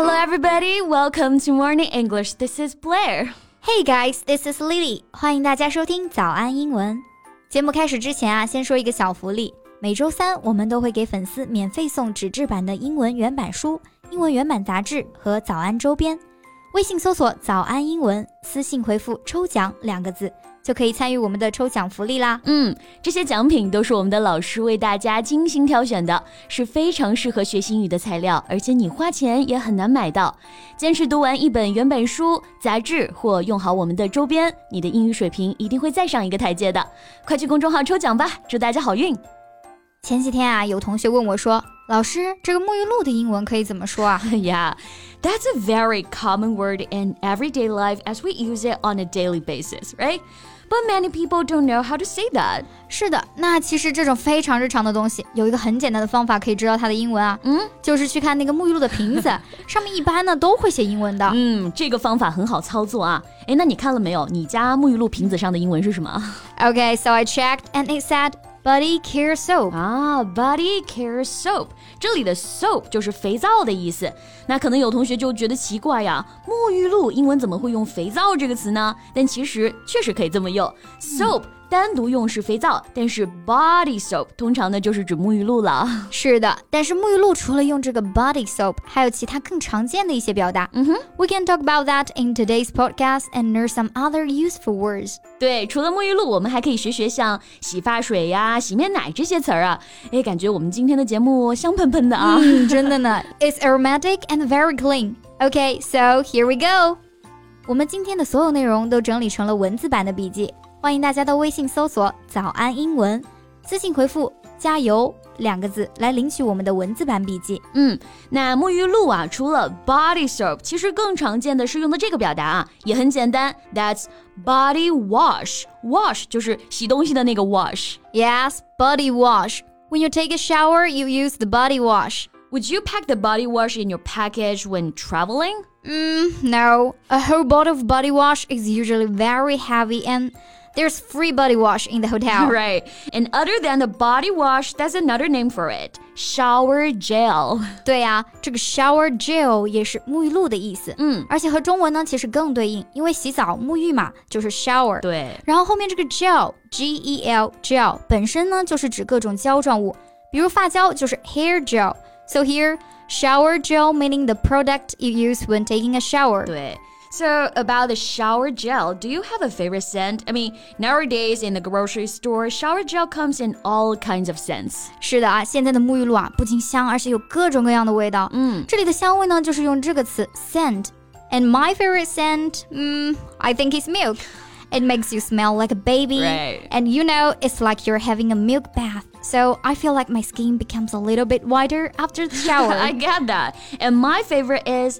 Hello, everybody. Welcome to Morning English. This is Blair. Hey guys, this is Lily. 欢迎大家收听早安英文。节目开始之前啊，先说一个小福利。每周三我们都会给粉丝免费送纸质版的英文原版书、英文原版杂志和早安周边。微信搜索“早安英文”，私信回复“抽奖”两个字。就可以参与我们的抽奖福利啦。嗯，这些奖品都是我们的老师为大家精心挑选的，是非常适合学英语的材料，而且你花钱也很难买到。坚持读完一本原版书、杂志或用好我们的周边，你的英语水平一定会再上一个台阶的。快去公众号抽奖吧，祝大家好运！前几天啊，有同学问我说：“老师，这个沐浴露的英文可以怎么说啊？” Yeah, that's a very common word in everyday life as we use it on a daily basis, right? But many people don't know how to say that. 是的，那其实这种非常日常的东西，有一个很简单的方法可以知道它的英文啊，嗯，就是去看那个沐浴露的瓶子，上面一般呢都会写英文的。嗯，这个方法很好操作啊。哎，那你看了没有？你家沐浴露瓶子上的英文是什么？Okay, so I checked and it said Body care soap 啊，body care soap，这里的 soap 就是肥皂的意思。那可能有同学就觉得奇怪呀，沐浴露英文怎么会用肥皂这个词呢？但其实确实可以这么用，soap。单独用是肥皂，但是 body soap 通常呢就是指沐浴露了。是的，但是沐浴露除了用这个 body soap，还有其他更常见的一些表达。嗯哼，We can talk about that in today's podcast and learn some other useful words。对，除了沐浴露，我们还可以学学像洗发水呀、洗面奶这些词儿啊。哎，感觉我们今天的节目香喷喷的啊！嗯，真的呢。It's aromatic and very clean. Okay, so here we go. 我们今天的所有内容都整理成了文字版的笔记。欢迎大家到微信搜索“早安英文”，私信回复“加油”两个字来领取我们的文字版笔记。嗯，那沐浴露啊，除了 body soap，其实更常见的是用的这个表达啊，也很简单，That's body wash。wash 就是洗东西的那个 wash。Yes, body wash. When you take a shower, you use the body wash. Would you pack the body wash in your package when traveling? Mm, no. A whole bottle of body wash is usually very heavy and there's free body wash in the hotel. Right. And other than the body wash, that's another name for it. Shower gel. 对呀、啊，这个 shower gel 也是沐浴露的意思。嗯，而且和中文呢其实更对应，因为洗澡沐浴嘛就是 shower。对。然后后面这个 gel G E L gel 本身呢就是指各种胶状物，比如发胶就是 hair gel。So here shower gel meaning the product you use when taking a shower. 对。 so, about the shower gel, do you have a favorite scent? I mean, nowadays in the grocery store, shower gel comes in all kinds of scents. 是的啊，现在的沐浴露啊，不仅香，而且有各种各样的味道。嗯，这里的香味呢，就是用这个词 scent。And my favorite scent, mm, I think it's milk. It makes you smell like a baby. Right. And you know, it's like you're having a milk bath. So I feel like my skin becomes a little bit whiter after the shower. I get that. And my favorite is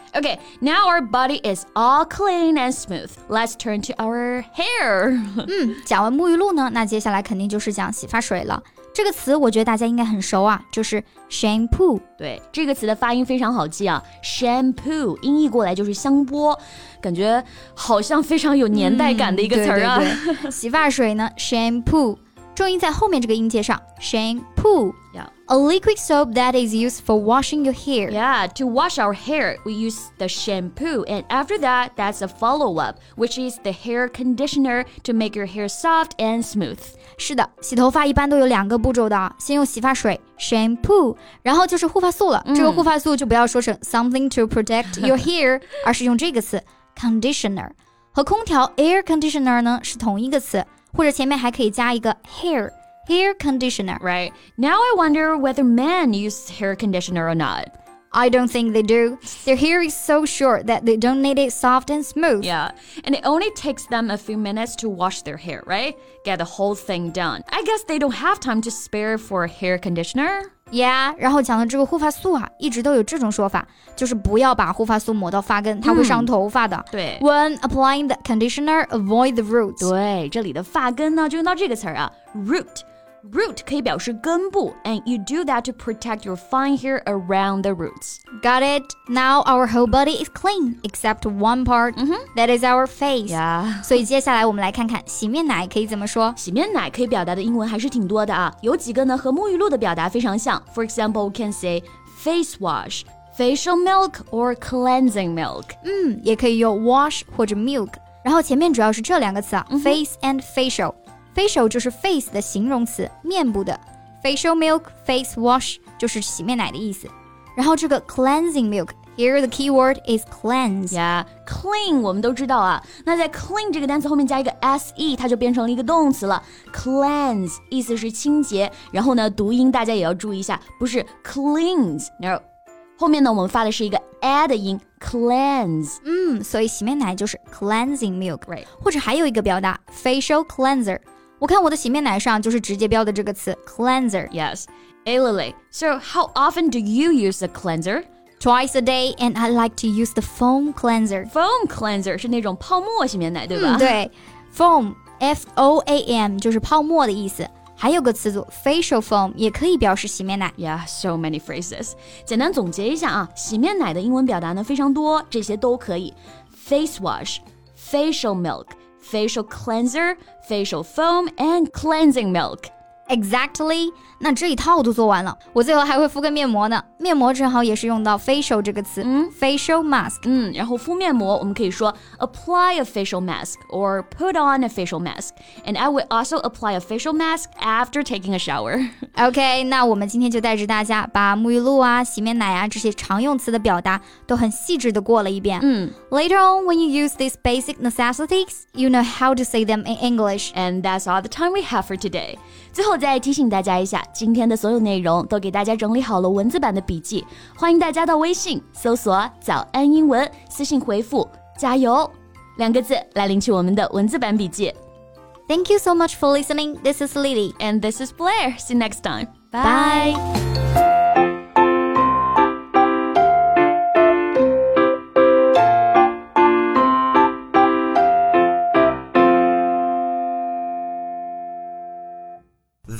Okay, now our body is all clean and smooth. Let's turn to our hair. 嗯，讲完沐浴露呢，那接下来肯定就是讲洗发水了。这个词我觉得大家应该很熟啊，就是 shampoo。对，这个词的发音非常好记啊，shampoo 音译过来就是香波，感觉好像非常有年代感的一个词儿啊。对对对洗发水呢，shampoo。重音在后面这个音节上，shampoo。Yeah. A liquid soap that is used for washing your hair. Yeah, to wash our hair, we use the shampoo. And after that, that's a follow up, which is the hair conditioner to make your hair soft and smooth. 是的，洗头发一般都有两个步骤的，先用洗发水 shampoo，然后就是护发素了。嗯、这个护发素就不要说成 something to protect your hair，而是用这个词 conditioner。和空调 air conditioner 呢是同一个词。或者前面还可以加一个 hair hair conditioner. Right. Now I wonder whether men use hair conditioner or not. I don't think they do. Their hair is so short that they don't need it soft and smooth. Yeah, and it only takes them a few minutes to wash their hair, right? Get the whole thing done. I guess they don't have time to spare for a hair conditioner. Yeah，然后讲的这个护发素啊，一直都有这种说法，就是不要把护发素抹到发根，它会伤头发的。对，When applying the conditioner, avoid the roots。对，这里的发根呢，就用到这个词儿啊，root。 Root 可以表示根部，and you do that to protect your fine hair around the roots. Got it? Now our whole body is clean except one part. That is our face. Yeah. 所以接下来我们来看看洗面奶可以怎么说。洗面奶可以表达的英文还是挺多的啊，有几个呢和沐浴露的表达非常像。For example, we can say face wash, facial milk, or cleansing milk. 嗯，也可以用 wash 或者 milk。然后前面主要是这两个词啊、face and facial。 Facial 就是 face 的形容词，面部的。facial milk, face wash 就是洗面奶的意思。然后这个 cleansing milk。Here the key word is cleanse. Yeah, clean 我们都知道啊。那在 clean 这个单词后面加一个 se，它就变成了一个动词了。Cleanse 意思是清洁，然后呢，读音大家也要注意一下，不是 cleans，no 后面呢我们发的是一个 a 的音，cleanse。嗯，所以洗面奶就是 cleansing milk，Right 或者还有一个表达 facial cleanser。我看我的洗面奶上就是直接标的这个词 cleanser。 Yes. Hey Lily, so how often do you use a cleanser? Twice a day, and I like to use the foam cleanser. Foam cleanser 是那种泡沫洗面奶，对吧？嗯，对，foam f o a m 就是泡沫的意思。还有个词组 facial foam 也可以表示洗面奶。 Yeah, so many phrases. 简单总结一下啊，洗面奶的英文表达呢非常多，这些都可以。Face wash, facial milk, facial cleanser, facial foam, and cleansing milk Exactly，那这一套都做完了，我最后还会敷个面膜呢。面膜正好也是用到 facial 这个词，嗯，facial mask。嗯，然后敷面膜，我们可以说 apply a facial mask or put on a facial mask. And I would also apply a facial mask after taking a shower. OK，那我们今天就带着大家把沐浴露啊、洗面奶啊这些常用词的表达都很细致的过了一遍。嗯 Later on, when you use these basic necessities, you know how to say them in English. And that's all the time we have for today. 最后 再提醒大家一下，今天的所有内容都给大家整理好了文字版的笔记，欢迎大家到微信搜索“早安英文”，私信回复“加油”两个字来领取我们的文字版笔记。Thank you so much for listening. This is Lily. And this is Blair. See you next time. Bye.